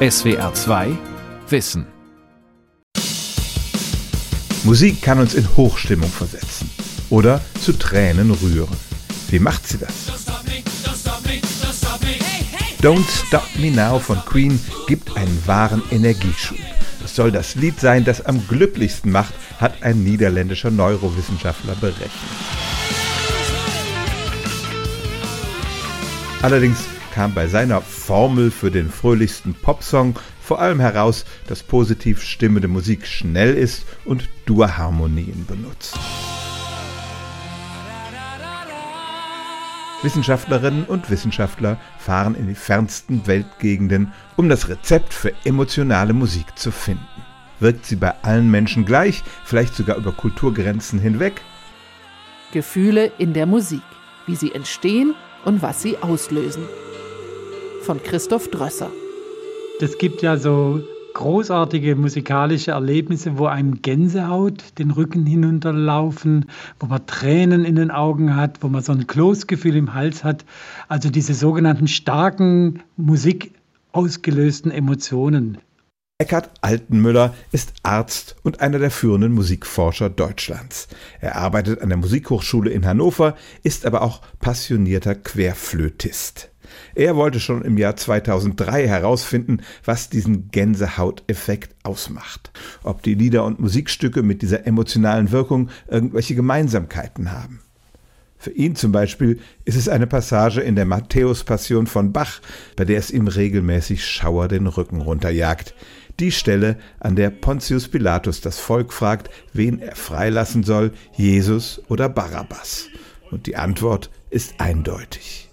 SWR 2 Wissen. Musik kann uns in Hochstimmung versetzen oder zu Tränen rühren. Wie macht sie das? Don't Stop Me Now von Queen gibt einen wahren Energieschub. Es soll das Lied sein, das am glücklichsten macht, hat ein niederländischer Neurowissenschaftler berechnet. Allerdings kam bei seiner Formel für den fröhlichsten Popsong vor allem heraus, dass positiv stimmende Musik schnell ist und Durharmonien benutzt. Wissenschaftlerinnen und Wissenschaftler fahren in die fernsten Weltgegenden, um das Rezept für emotionale Musik zu finden. Wirkt sie bei allen Menschen gleich, vielleicht sogar über Kulturgrenzen hinweg? Gefühle in der Musik, wie sie entstehen und was sie auslösen. Von Christoph Drösser. Es gibt ja so großartige musikalische Erlebnisse, wo einem Gänsehaut den Rücken hinunterlaufen, wo man Tränen in den Augen hat, wo man so ein Kloßgefühl im Hals hat. Also diese sogenannten starken Musik ausgelösten Emotionen. Eckhard Altenmüller ist Arzt und einer der führenden Musikforscher Deutschlands. Er arbeitet an der Musikhochschule in Hannover, ist aber auch passionierter Querflötist. Er wollte schon im Jahr 2003 herausfinden, was diesen Gänsehauteffekt ausmacht. Ob die Lieder und Musikstücke mit dieser emotionalen Wirkung irgendwelche Gemeinsamkeiten haben. Für ihn zum Beispiel ist es eine Passage in der Matthäus-Passion von Bach, bei der es ihm regelmäßig Schauer den Rücken runterjagt. Die Stelle, an der Pontius Pilatus das Volk fragt, wen er freilassen soll, Jesus oder Barabbas. Und die Antwort ist eindeutig.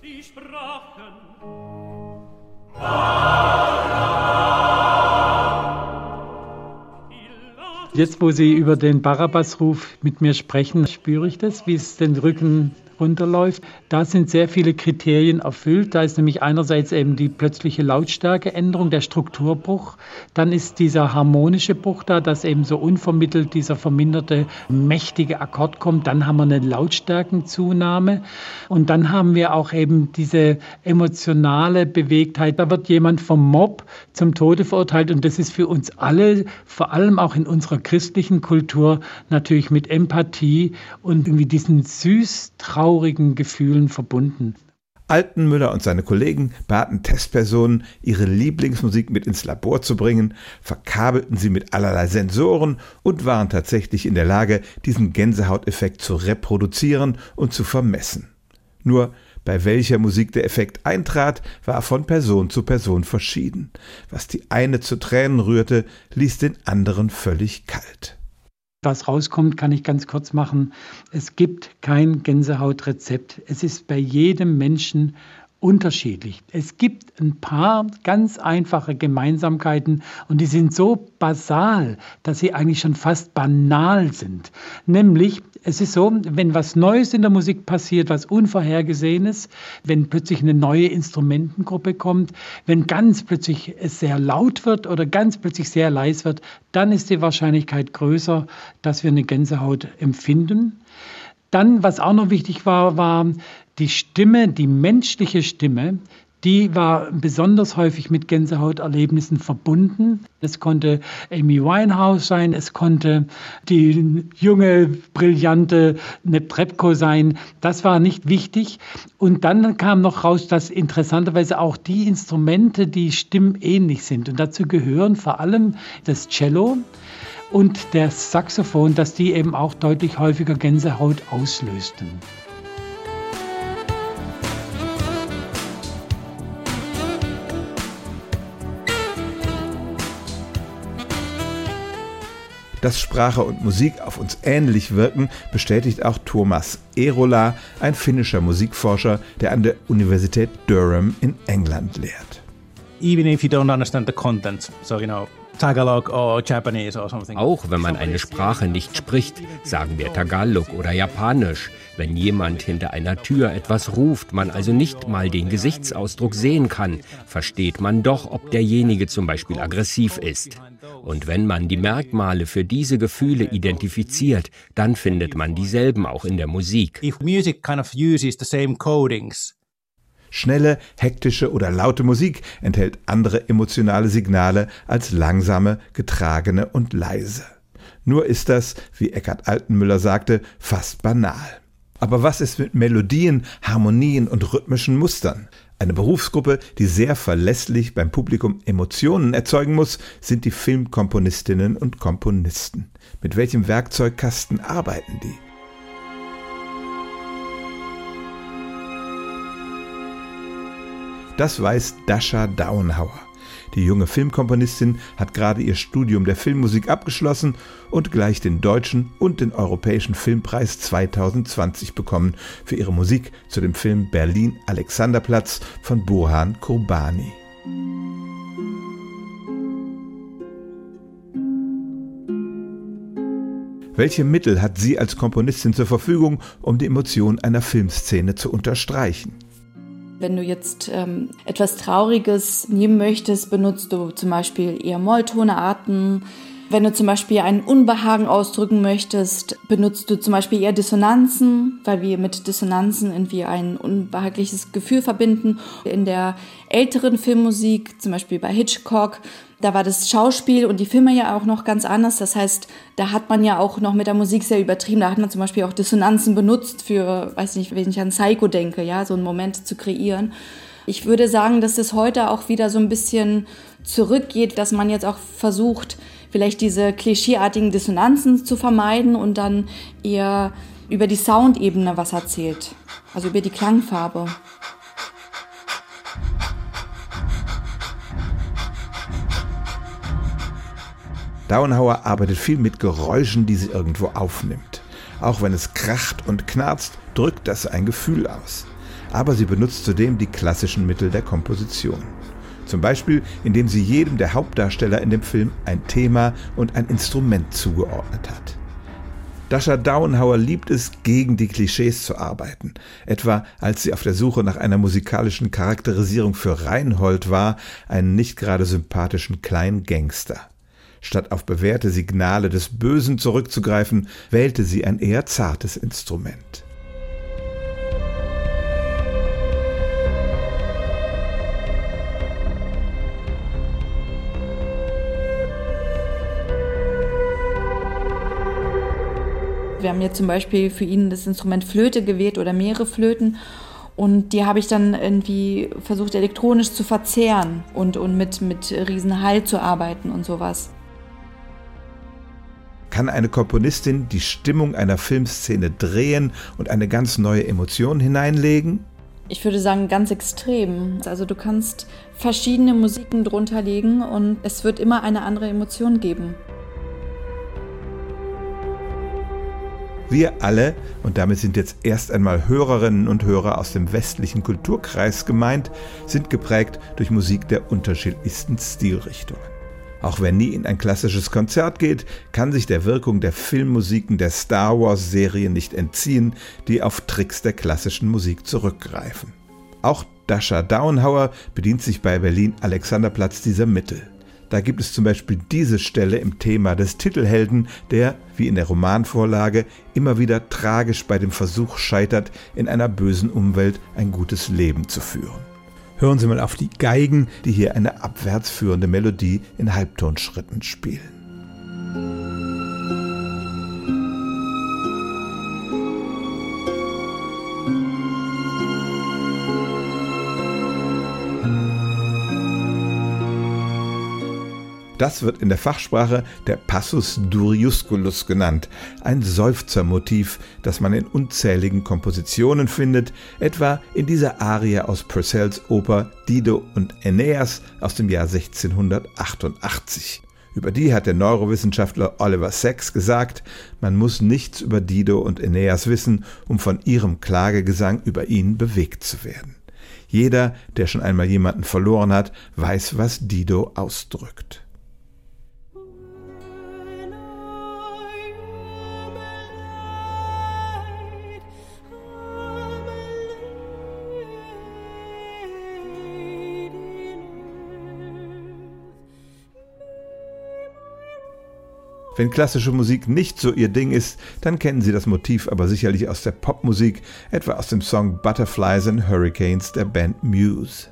Jetzt, wo Sie über den Barabbas-Ruf mit mir sprechen, spüre ich das, wie es den Rücken runterläuft. Da sind sehr viele Kriterien erfüllt. Da ist nämlich einerseits eben die plötzliche Lautstärkeänderung, der Strukturbruch. Dann ist dieser harmonische Bruch da, dass eben so unvermittelt dieser verminderte, mächtige Akkord kommt. Dann haben wir eine Lautstärkenzunahme. Und dann haben wir auch eben diese emotionale Bewegtheit. Da wird jemand vom Mob zum Tode verurteilt. Und das ist für uns alle, vor allem auch in unserer christlichen Kultur, natürlich mit Empathie und irgendwie diesen süß traurigen Gefühlen verbunden. Altenmüller und seine Kollegen baten Testpersonen, ihre Lieblingsmusik mit ins Labor zu bringen, verkabelten sie mit allerlei Sensoren und waren tatsächlich in der Lage, diesen Gänsehauteffekt zu reproduzieren und zu vermessen. Nur bei welcher Musik der Effekt eintrat, war von Person zu Person verschieden. Was die eine zu Tränen rührte, ließ den anderen völlig kalt was rauskommt, kann ich ganz kurz machen. Es gibt kein Gänsehautrezept. Es ist bei jedem Menschen unterschiedlich. Es gibt ein paar ganz einfache Gemeinsamkeiten und die sind so basal, dass sie eigentlich schon fast banal sind. Nämlich, es ist so, wenn was Neues in der Musik passiert, was Unvorhergesehenes, wenn plötzlich eine neue Instrumentengruppe kommt, wenn ganz plötzlich es sehr laut wird oder ganz plötzlich sehr leis wird, dann ist die Wahrscheinlichkeit größer, dass wir eine Gänsehaut empfinden. Dann, was auch noch wichtig war, war die Stimme, die menschliche Stimme, die war besonders häufig mit Gänsehauterlebnissen verbunden. Es konnte Amy Winehouse sein, es konnte die junge, brillante Neptrepko sein. Das war nicht wichtig. Und dann kam noch raus, dass interessanterweise auch die Instrumente, die stimmähnlich sind. Und dazu gehören vor allem das Cello und der Saxophon, dass die eben auch deutlich häufiger Gänsehaut auslösten. Dass Sprache und Musik auf uns ähnlich wirken, bestätigt auch Thomas Erola, ein finnischer Musikforscher, der an der Universität Durham in England lehrt. Even if you don't understand the content, so you know, Tagalog or Japanese or something. Auch wenn man eine Sprache nicht spricht, sagen wir Tagalog oder Japanisch. Wenn jemand hinter einer Tür etwas ruft, man also nicht mal den Gesichtsausdruck sehen kann, versteht man doch, ob derjenige zum Beispiel aggressiv ist. Und wenn man die Merkmale für diese Gefühle identifiziert, dann findet man dieselben auch in der Musik. Schnelle, hektische oder laute Musik enthält andere emotionale Signale als langsame, getragene und leise. Nur ist das, wie Eckhard Altenmüller sagte, fast banal. Aber was ist mit Melodien, Harmonien und rhythmischen Mustern? Eine Berufsgruppe, die sehr verlässlich beim Publikum Emotionen erzeugen muss, sind die Filmkomponistinnen und Komponisten. Mit welchem Werkzeugkasten arbeiten die? Das weiß Dasha Daunhauer. Die junge Filmkomponistin hat gerade ihr Studium der Filmmusik abgeschlossen und gleich den deutschen und den europäischen Filmpreis 2020 bekommen für ihre Musik zu dem Film Berlin Alexanderplatz von Burhan Kurbani. Welche Mittel hat sie als Komponistin zur Verfügung, um die Emotion einer Filmszene zu unterstreichen? Wenn du jetzt ähm, etwas Trauriges nehmen möchtest, benutzt du zum Beispiel eher Molltonearten. Wenn du zum Beispiel ein Unbehagen ausdrücken möchtest, benutzt du zum Beispiel eher Dissonanzen, weil wir mit Dissonanzen irgendwie ein unbehagliches Gefühl verbinden. In der älteren Filmmusik, zum Beispiel bei Hitchcock, da war das Schauspiel und die Filme ja auch noch ganz anders. Das heißt, da hat man ja auch noch mit der Musik sehr übertrieben. Da hat man zum Beispiel auch Dissonanzen benutzt für, weiß nicht, wenn ich an Psycho denke, ja, so einen Moment zu kreieren. Ich würde sagen, dass es heute auch wieder so ein bisschen zurückgeht, dass man jetzt auch versucht, vielleicht diese klischeeartigen Dissonanzen zu vermeiden und dann eher über die Soundebene was erzählt. Also über die Klangfarbe. Dauenhauer arbeitet viel mit Geräuschen, die sie irgendwo aufnimmt. Auch wenn es kracht und knarzt, drückt das ein Gefühl aus. Aber sie benutzt zudem die klassischen Mittel der Komposition. Zum Beispiel, indem sie jedem der Hauptdarsteller in dem Film ein Thema und ein Instrument zugeordnet hat. Dasha Dauenhauer liebt es, gegen die Klischees zu arbeiten. Etwa als sie auf der Suche nach einer musikalischen Charakterisierung für Reinhold war, einen nicht gerade sympathischen kleinen Gangster. Statt auf bewährte Signale des Bösen zurückzugreifen, wählte sie ein eher zartes Instrument. Wir haben jetzt zum Beispiel für ihn das Instrument Flöte gewählt oder mehrere Flöten. Und die habe ich dann irgendwie versucht, elektronisch zu verzehren und, und mit, mit Riesenhall zu arbeiten und sowas. Kann eine Komponistin die Stimmung einer Filmszene drehen und eine ganz neue Emotion hineinlegen? Ich würde sagen, ganz extrem. Also du kannst verschiedene Musiken drunter legen und es wird immer eine andere Emotion geben. Wir alle, und damit sind jetzt erst einmal Hörerinnen und Hörer aus dem westlichen Kulturkreis gemeint, sind geprägt durch Musik der unterschiedlichsten Stilrichtungen. Auch wer nie in ein klassisches Konzert geht, kann sich der Wirkung der Filmmusiken der Star Wars-Serie nicht entziehen, die auf Tricks der klassischen Musik zurückgreifen. Auch Dasha Downhauer bedient sich bei Berlin Alexanderplatz dieser Mittel. Da gibt es zum Beispiel diese Stelle im Thema des Titelhelden, der, wie in der Romanvorlage, immer wieder tragisch bei dem Versuch scheitert, in einer bösen Umwelt ein gutes Leben zu führen. Hören Sie mal auf die Geigen, die hier eine abwärts führende Melodie in Halbtonschritten spielen. Das wird in der Fachsprache der Passus Duriusculus genannt, ein Seufzermotiv, das man in unzähligen Kompositionen findet, etwa in dieser Arie aus Purcells Oper Dido und Aeneas aus dem Jahr 1688. Über die hat der Neurowissenschaftler Oliver Sacks gesagt, man muss nichts über Dido und Aeneas wissen, um von ihrem Klagegesang über ihn bewegt zu werden. Jeder, der schon einmal jemanden verloren hat, weiß, was Dido ausdrückt. Wenn klassische Musik nicht so ihr Ding ist, dann kennen Sie das Motiv aber sicherlich aus der Popmusik, etwa aus dem Song Butterflies and Hurricanes der Band Muse.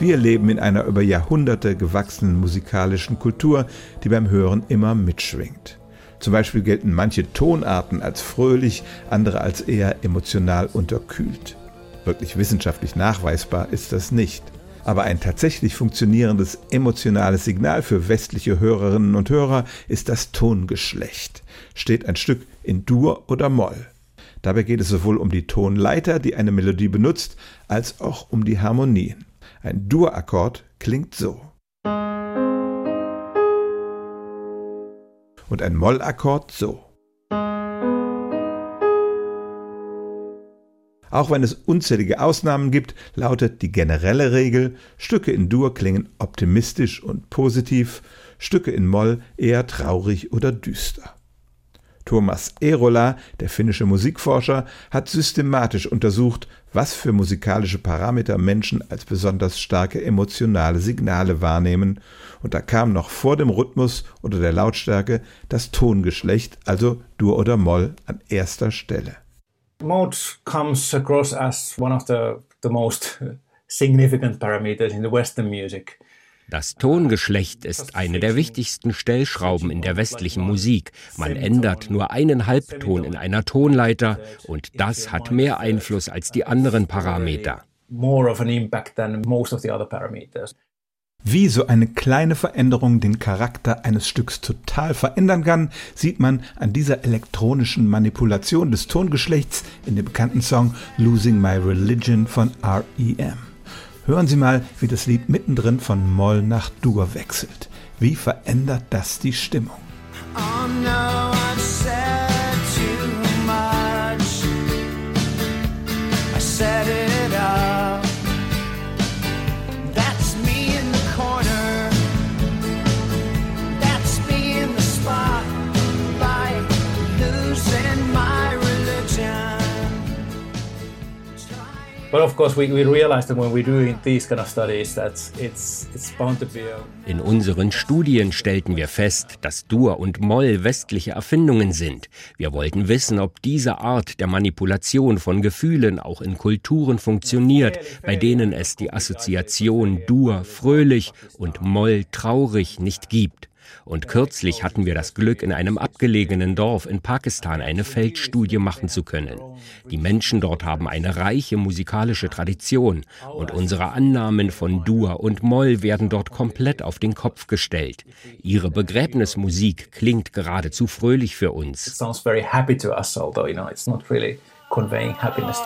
Wir leben in einer über Jahrhunderte gewachsenen musikalischen Kultur, die beim Hören immer mitschwingt. Zum Beispiel gelten manche Tonarten als fröhlich, andere als eher emotional unterkühlt. Wirklich wissenschaftlich nachweisbar ist das nicht. Aber ein tatsächlich funktionierendes emotionales Signal für westliche Hörerinnen und Hörer ist das Tongeschlecht. Steht ein Stück in Dur oder Moll. Dabei geht es sowohl um die Tonleiter, die eine Melodie benutzt, als auch um die Harmonien. Ein Dur-Akkord klingt so. Und ein Mollakkord so. Auch wenn es unzählige Ausnahmen gibt, lautet die generelle Regel, Stücke in Dur klingen optimistisch und positiv, Stücke in Moll eher traurig oder düster. Thomas Erola, der finnische Musikforscher, hat systematisch untersucht, was für musikalische Parameter Menschen als besonders starke emotionale Signale wahrnehmen, und da kam noch vor dem Rhythmus oder der Lautstärke das Tongeschlecht, also Dur oder Moll, an erster Stelle. Mode comes across as one of the, the most significant parameters in the Western music. Das Tongeschlecht ist eine der wichtigsten Stellschrauben in der westlichen Musik. Man ändert nur einen Halbton in einer Tonleiter und das hat mehr Einfluss als die anderen Parameter. Wie so eine kleine Veränderung den Charakter eines Stücks total verändern kann, sieht man an dieser elektronischen Manipulation des Tongeschlechts in dem bekannten Song Losing My Religion von REM. Hören Sie mal, wie das Lied mittendrin von Moll nach Dur wechselt. Wie verändert das die Stimmung? Oh no, In unseren Studien stellten wir fest, dass Dur und Moll westliche Erfindungen sind. Wir wollten wissen, ob diese Art der Manipulation von Gefühlen auch in Kulturen funktioniert, bei denen es die Assoziation Dur fröhlich und Moll traurig nicht gibt. Und kürzlich hatten wir das Glück, in einem abgelegenen Dorf in Pakistan eine Feldstudie machen zu können. Die Menschen dort haben eine reiche musikalische Tradition und unsere Annahmen von Dur und Moll werden dort komplett auf den Kopf gestellt. Ihre Begräbnismusik klingt geradezu fröhlich für uns. conveying happiness.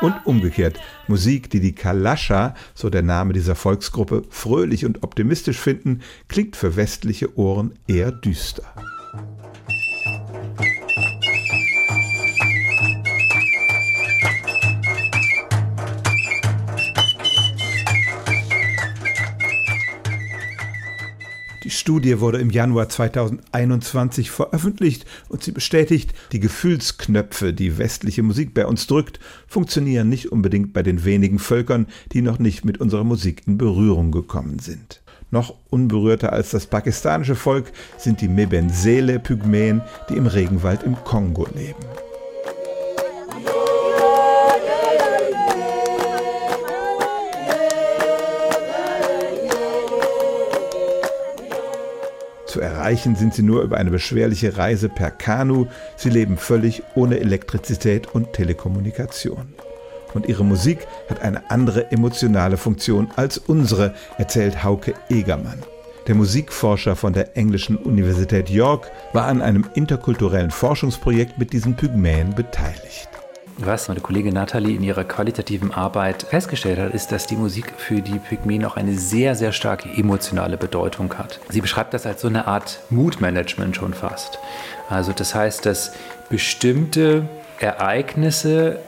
Und umgekehrt, Musik, die die Kalascha, so der Name dieser Volksgruppe, fröhlich und optimistisch finden, klingt für westliche Ohren eher düster. Studie wurde im Januar 2021 veröffentlicht und sie bestätigt, die Gefühlsknöpfe, die westliche Musik bei uns drückt, funktionieren nicht unbedingt bei den wenigen Völkern, die noch nicht mit unserer Musik in Berührung gekommen sind. Noch unberührter als das pakistanische Volk sind die Mebenzele-Pygmäen, die im Regenwald im Kongo leben. Zu erreichen sind sie nur über eine beschwerliche Reise per Kanu. Sie leben völlig ohne Elektrizität und Telekommunikation. Und ihre Musik hat eine andere emotionale Funktion als unsere, erzählt Hauke Egermann. Der Musikforscher von der englischen Universität York war an einem interkulturellen Forschungsprojekt mit diesen Pygmäen beteiligt. Was meine Kollegin Nathalie in ihrer qualitativen Arbeit festgestellt hat, ist, dass die Musik für die Pygmäen auch eine sehr, sehr starke emotionale Bedeutung hat. Sie beschreibt das als so eine Art Mood-Management schon fast. Also das heißt, dass bestimmte Ereignisse,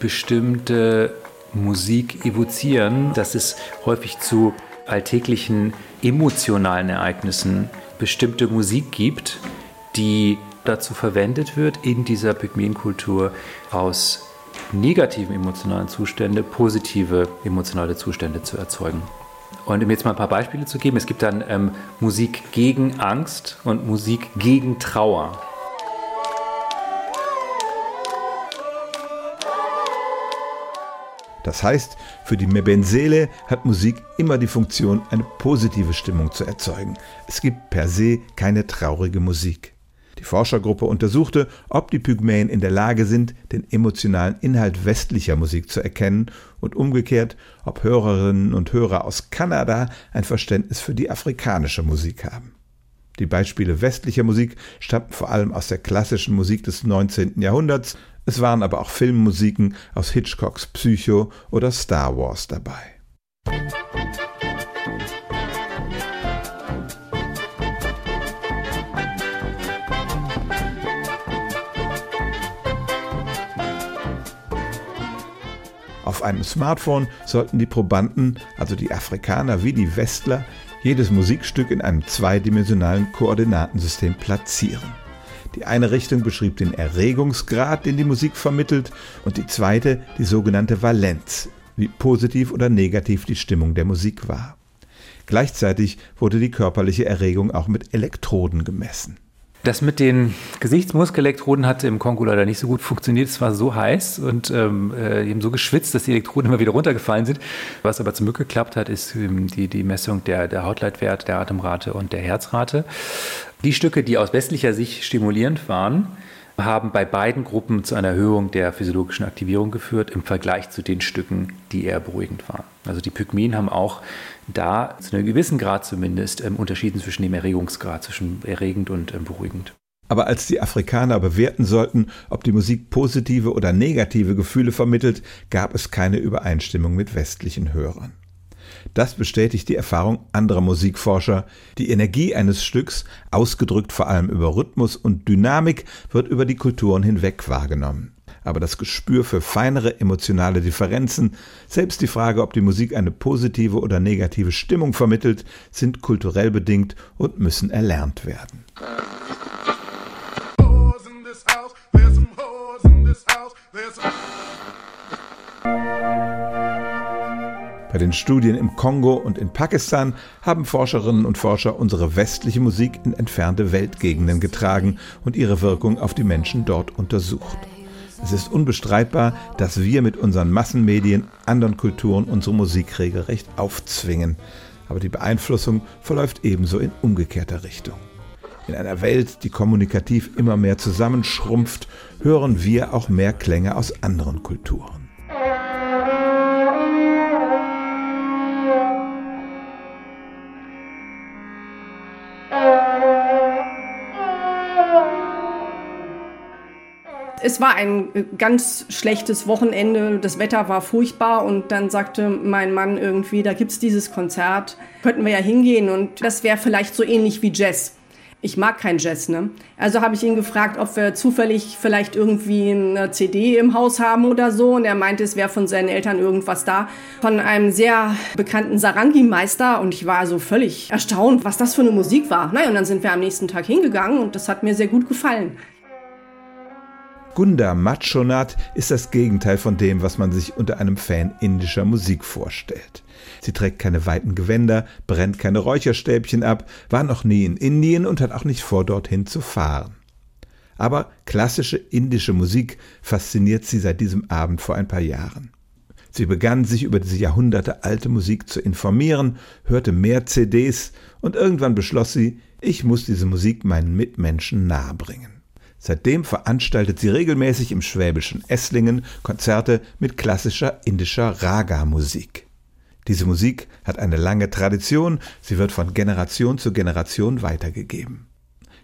bestimmte Musik evozieren, dass es häufig zu alltäglichen emotionalen Ereignissen bestimmte Musik gibt, die dazu verwendet wird, in dieser Pygmäenkultur aus negativen emotionalen Zuständen positive emotionale Zustände zu erzeugen. Und um jetzt mal ein paar Beispiele zu geben, es gibt dann ähm, Musik gegen Angst und Musik gegen Trauer. Das heißt, für die Mebenzele hat Musik immer die Funktion, eine positive Stimmung zu erzeugen. Es gibt per se keine traurige Musik. Die Forschergruppe untersuchte, ob die Pygmäen in der Lage sind, den emotionalen Inhalt westlicher Musik zu erkennen und umgekehrt, ob Hörerinnen und Hörer aus Kanada ein Verständnis für die afrikanische Musik haben. Die Beispiele westlicher Musik stammten vor allem aus der klassischen Musik des 19. Jahrhunderts, es waren aber auch Filmmusiken aus Hitchcocks Psycho oder Star Wars dabei. Auf einem Smartphone sollten die Probanden, also die Afrikaner wie die Westler, jedes Musikstück in einem zweidimensionalen Koordinatensystem platzieren. Die eine Richtung beschrieb den Erregungsgrad, den die Musik vermittelt, und die zweite die sogenannte Valenz, wie positiv oder negativ die Stimmung der Musik war. Gleichzeitig wurde die körperliche Erregung auch mit Elektroden gemessen. Das mit den Gesichtsmuskelelektroden hat im Kongo leider nicht so gut funktioniert. Es war so heiß und ähm, äh, eben so geschwitzt, dass die Elektroden immer wieder runtergefallen sind. Was aber zum Glück geklappt hat, ist ähm, die, die Messung der, der Hautleitwert, der Atemrate und der Herzrate. Die Stücke, die aus westlicher Sicht stimulierend waren, haben bei beiden Gruppen zu einer Erhöhung der physiologischen Aktivierung geführt im Vergleich zu den Stücken, die eher beruhigend waren. Also die Pygmäen haben auch da zu einem gewissen Grad zumindest ähm, unterschieden zwischen dem Erregungsgrad, zwischen erregend und ähm, beruhigend. Aber als die Afrikaner bewerten sollten, ob die Musik positive oder negative Gefühle vermittelt, gab es keine Übereinstimmung mit westlichen Hörern. Das bestätigt die Erfahrung anderer Musikforscher. Die Energie eines Stücks, ausgedrückt vor allem über Rhythmus und Dynamik, wird über die Kulturen hinweg wahrgenommen. Aber das Gespür für feinere emotionale Differenzen, selbst die Frage, ob die Musik eine positive oder negative Stimmung vermittelt, sind kulturell bedingt und müssen erlernt werden. Bei den Studien im Kongo und in Pakistan haben Forscherinnen und Forscher unsere westliche Musik in entfernte Weltgegenden getragen und ihre Wirkung auf die Menschen dort untersucht. Es ist unbestreitbar, dass wir mit unseren Massenmedien anderen Kulturen unsere Musik regelrecht aufzwingen. Aber die Beeinflussung verläuft ebenso in umgekehrter Richtung. In einer Welt, die kommunikativ immer mehr zusammenschrumpft, hören wir auch mehr Klänge aus anderen Kulturen. Es war ein äh, ganz schlechtes Wochenende, das Wetter war furchtbar und dann sagte mein Mann irgendwie, da gibt es dieses Konzert, könnten wir ja hingehen und das wäre vielleicht so ähnlich wie Jazz. Ich mag kein Jazz, ne? Also habe ich ihn gefragt, ob wir zufällig vielleicht irgendwie eine CD im Haus haben oder so. Und er meinte, es wäre von seinen Eltern irgendwas da. Von einem sehr bekannten Sarangi-Meister. Und ich war so völlig erstaunt, was das für eine Musik war. Naja, und dann sind wir am nächsten Tag hingegangen und das hat mir sehr gut gefallen. Gunda Machonat ist das Gegenteil von dem, was man sich unter einem Fan indischer Musik vorstellt. Sie trägt keine weiten Gewänder, brennt keine Räucherstäbchen ab, war noch nie in Indien und hat auch nicht vor, dorthin zu fahren. Aber klassische indische Musik fasziniert sie seit diesem Abend vor ein paar Jahren. Sie begann sich über diese jahrhundertealte Musik zu informieren, hörte mehr CDs und irgendwann beschloss sie, ich muss diese Musik meinen Mitmenschen nahebringen. Seitdem veranstaltet sie regelmäßig im schwäbischen Esslingen Konzerte mit klassischer indischer Raga-Musik. Diese Musik hat eine lange Tradition, sie wird von Generation zu Generation weitergegeben.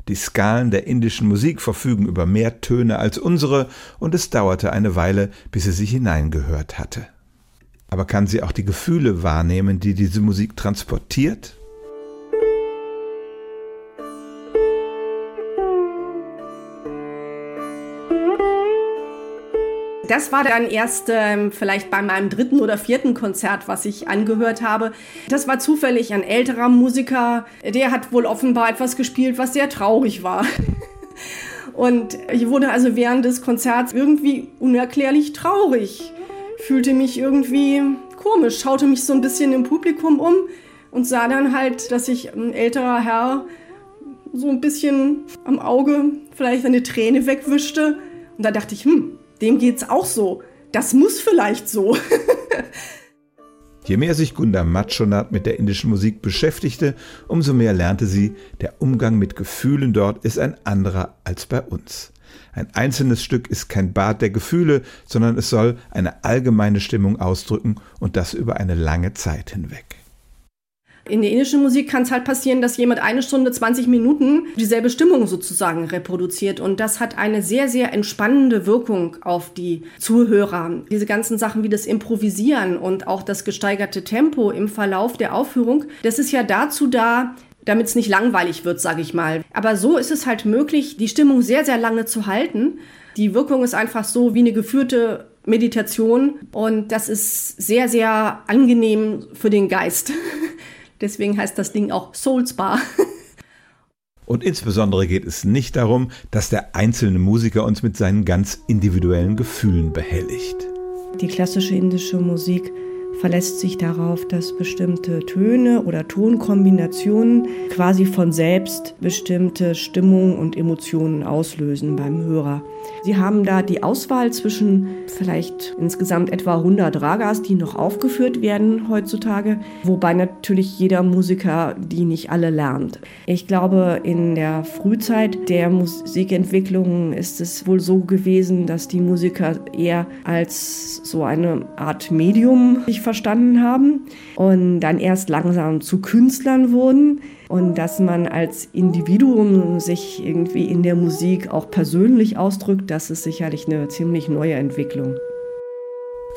Die Skalen der indischen Musik verfügen über mehr Töne als unsere, und es dauerte eine Weile, bis sie sich hineingehört hatte. Aber kann sie auch die Gefühle wahrnehmen, die diese Musik transportiert? Das war dann erst ähm, vielleicht bei meinem dritten oder vierten Konzert, was ich angehört habe. Das war zufällig ein älterer Musiker, der hat wohl offenbar etwas gespielt, was sehr traurig war. Und ich wurde also während des Konzerts irgendwie unerklärlich traurig. Fühlte mich irgendwie komisch, schaute mich so ein bisschen im Publikum um und sah dann halt, dass sich ein älterer Herr so ein bisschen am Auge vielleicht eine Träne wegwischte. Und da dachte ich, hm, dem geht's auch so. Das muss vielleicht so. Je mehr sich Gunda Matschonat mit der indischen Musik beschäftigte, umso mehr lernte sie, der Umgang mit Gefühlen dort ist ein anderer als bei uns. Ein einzelnes Stück ist kein Bad der Gefühle, sondern es soll eine allgemeine Stimmung ausdrücken und das über eine lange Zeit hinweg. In der indischen Musik kann es halt passieren, dass jemand eine Stunde, 20 Minuten dieselbe Stimmung sozusagen reproduziert. Und das hat eine sehr, sehr entspannende Wirkung auf die Zuhörer. Diese ganzen Sachen wie das Improvisieren und auch das gesteigerte Tempo im Verlauf der Aufführung, das ist ja dazu da, damit es nicht langweilig wird, sage ich mal. Aber so ist es halt möglich, die Stimmung sehr, sehr lange zu halten. Die Wirkung ist einfach so wie eine geführte Meditation und das ist sehr, sehr angenehm für den Geist. Deswegen heißt das Ding auch Soul Spa. Und insbesondere geht es nicht darum, dass der einzelne Musiker uns mit seinen ganz individuellen Gefühlen behelligt. Die klassische indische Musik verlässt sich darauf, dass bestimmte Töne oder Tonkombinationen quasi von selbst bestimmte Stimmungen und Emotionen auslösen beim Hörer. Sie haben da die Auswahl zwischen vielleicht insgesamt etwa 100 Ragas, die noch aufgeführt werden heutzutage, wobei natürlich jeder Musiker die nicht alle lernt. Ich glaube, in der Frühzeit der Musikentwicklung ist es wohl so gewesen, dass die Musiker eher als so eine Art Medium sich verstanden haben und dann erst langsam zu Künstlern wurden und dass man als Individuum sich irgendwie in der Musik auch persönlich ausdrückt, das ist sicherlich eine ziemlich neue Entwicklung.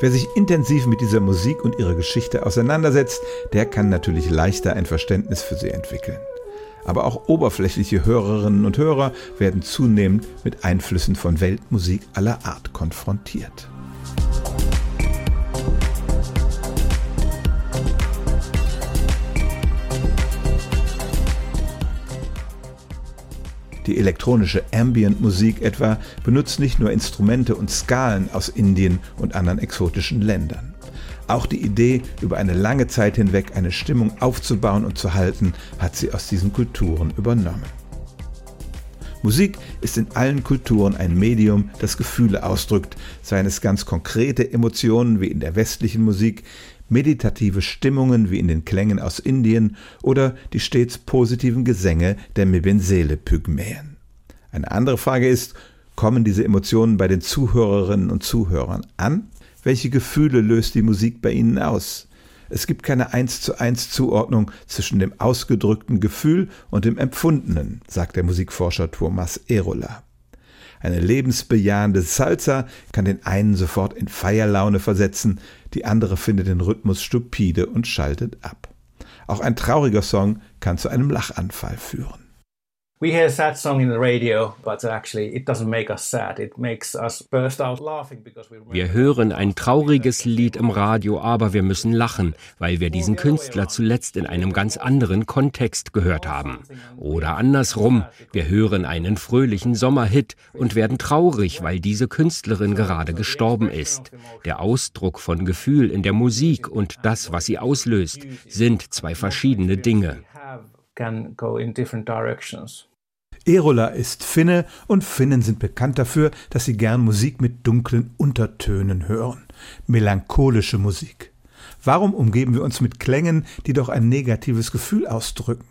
Wer sich intensiv mit dieser Musik und ihrer Geschichte auseinandersetzt, der kann natürlich leichter ein Verständnis für sie entwickeln. Aber auch oberflächliche Hörerinnen und Hörer werden zunehmend mit Einflüssen von Weltmusik aller Art konfrontiert. Die elektronische Ambient-Musik etwa benutzt nicht nur Instrumente und Skalen aus Indien und anderen exotischen Ländern. Auch die Idee, über eine lange Zeit hinweg eine Stimmung aufzubauen und zu halten, hat sie aus diesen Kulturen übernommen. Musik ist in allen Kulturen ein Medium, das Gefühle ausdrückt, seien es ganz konkrete Emotionen wie in der westlichen Musik, meditative Stimmungen wie in den Klängen aus Indien oder die stets positiven Gesänge der Mebensele-Pygmäen. Eine andere Frage ist, kommen diese Emotionen bei den Zuhörerinnen und Zuhörern an? Welche Gefühle löst die Musik bei ihnen aus? Es gibt keine eins zu eins Zuordnung zwischen dem ausgedrückten Gefühl und dem Empfundenen, sagt der Musikforscher Thomas Erola. Eine lebensbejahende Salsa kann den einen sofort in Feierlaune versetzen, die andere findet den Rhythmus stupide und schaltet ab. Auch ein trauriger Song kann zu einem Lachanfall führen. We hear a sad song in the radio, but actually it doesn't make us sad. It makes us burst out laughing because we Wir hören ein trauriges Lied im Radio, aber wir müssen lachen, weil wir diesen Künstler zuletzt in einem ganz anderen Kontext gehört haben. Oder andersrum, wir hören einen fröhlichen Sommerhit und werden traurig, weil diese Künstlerin gerade gestorben ist. Der Ausdruck von Gefühl in der Musik und das, was sie auslöst, sind zwei verschiedene Dinge. Can go in different directions. Erola ist Finne und Finnen sind bekannt dafür, dass sie gern Musik mit dunklen Untertönen hören. Melancholische Musik. Warum umgeben wir uns mit Klängen, die doch ein negatives Gefühl ausdrücken?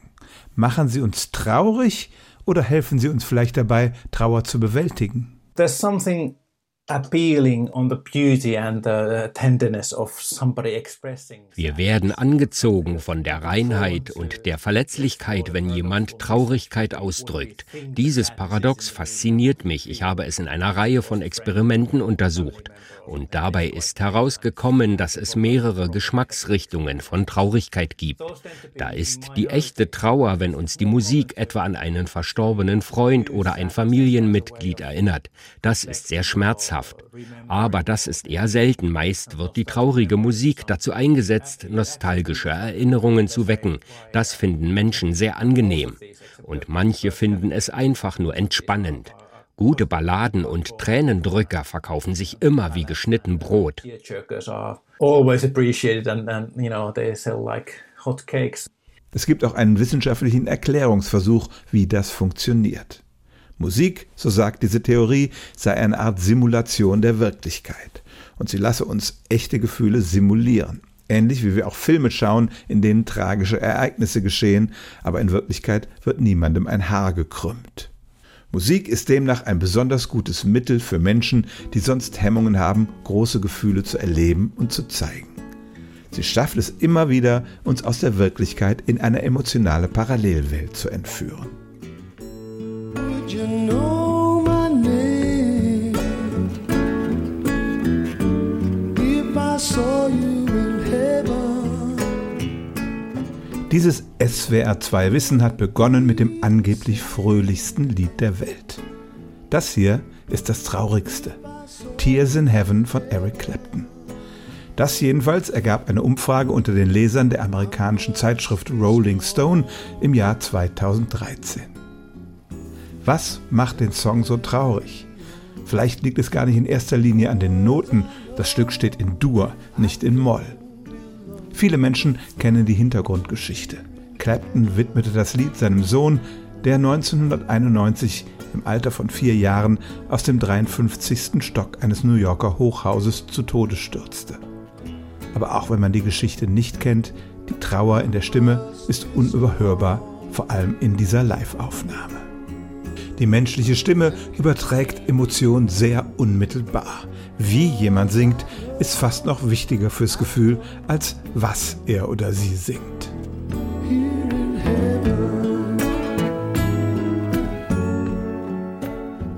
Machen sie uns traurig oder helfen sie uns vielleicht dabei, Trauer zu bewältigen? There's something wir werden angezogen von der Reinheit und der Verletzlichkeit, wenn jemand Traurigkeit ausdrückt. Dieses Paradox fasziniert mich. Ich habe es in einer Reihe von Experimenten untersucht. Und dabei ist herausgekommen, dass es mehrere Geschmacksrichtungen von Traurigkeit gibt. Da ist die echte Trauer, wenn uns die Musik etwa an einen verstorbenen Freund oder ein Familienmitglied erinnert. Das ist sehr schmerzhaft. Aber das ist eher selten. Meist wird die traurige Musik dazu eingesetzt, nostalgische Erinnerungen zu wecken. Das finden Menschen sehr angenehm. Und manche finden es einfach nur entspannend. Gute Balladen und Tränendrücker verkaufen sich immer wie geschnitten Brot. Es gibt auch einen wissenschaftlichen Erklärungsversuch, wie das funktioniert. Musik, so sagt diese Theorie, sei eine Art Simulation der Wirklichkeit und sie lasse uns echte Gefühle simulieren. Ähnlich wie wir auch Filme schauen, in denen tragische Ereignisse geschehen, aber in Wirklichkeit wird niemandem ein Haar gekrümmt. Musik ist demnach ein besonders gutes Mittel für Menschen, die sonst Hemmungen haben, große Gefühle zu erleben und zu zeigen. Sie schafft es immer wieder, uns aus der Wirklichkeit in eine emotionale Parallelwelt zu entführen. Dieses SWR2 Wissen hat begonnen mit dem angeblich fröhlichsten Lied der Welt. Das hier ist das traurigste. Tears in Heaven von Eric Clapton. Das jedenfalls ergab eine Umfrage unter den Lesern der amerikanischen Zeitschrift Rolling Stone im Jahr 2013. Was macht den Song so traurig? Vielleicht liegt es gar nicht in erster Linie an den Noten, das Stück steht in Dur, nicht in Moll. Viele Menschen kennen die Hintergrundgeschichte. Clapton widmete das Lied seinem Sohn, der 1991 im Alter von vier Jahren aus dem 53. Stock eines New Yorker Hochhauses zu Tode stürzte. Aber auch wenn man die Geschichte nicht kennt, die Trauer in der Stimme ist unüberhörbar, vor allem in dieser Live-Aufnahme. Die menschliche Stimme überträgt Emotionen sehr unmittelbar. Wie jemand singt, ist fast noch wichtiger fürs Gefühl, als was er oder sie singt.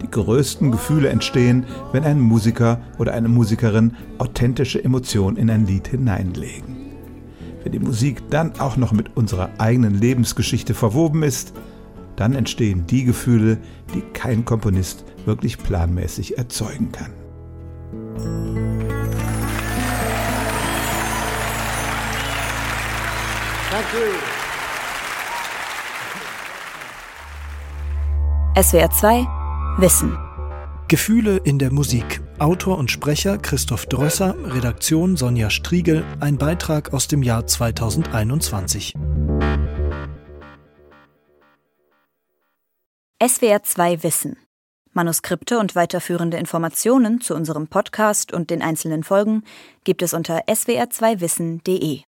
Die größten Gefühle entstehen, wenn ein Musiker oder eine Musikerin authentische Emotionen in ein Lied hineinlegen. Wenn die Musik dann auch noch mit unserer eigenen Lebensgeschichte verwoben ist, dann entstehen die Gefühle, die kein Komponist wirklich planmäßig erzeugen kann. SWR 2 Wissen Gefühle in der Musik. Autor und Sprecher Christoph Drösser, Redaktion Sonja Striegel, ein Beitrag aus dem Jahr 2021. SWR 2 Wissen. Manuskripte und weiterführende Informationen zu unserem Podcast und den einzelnen Folgen gibt es unter swr2wissen.de.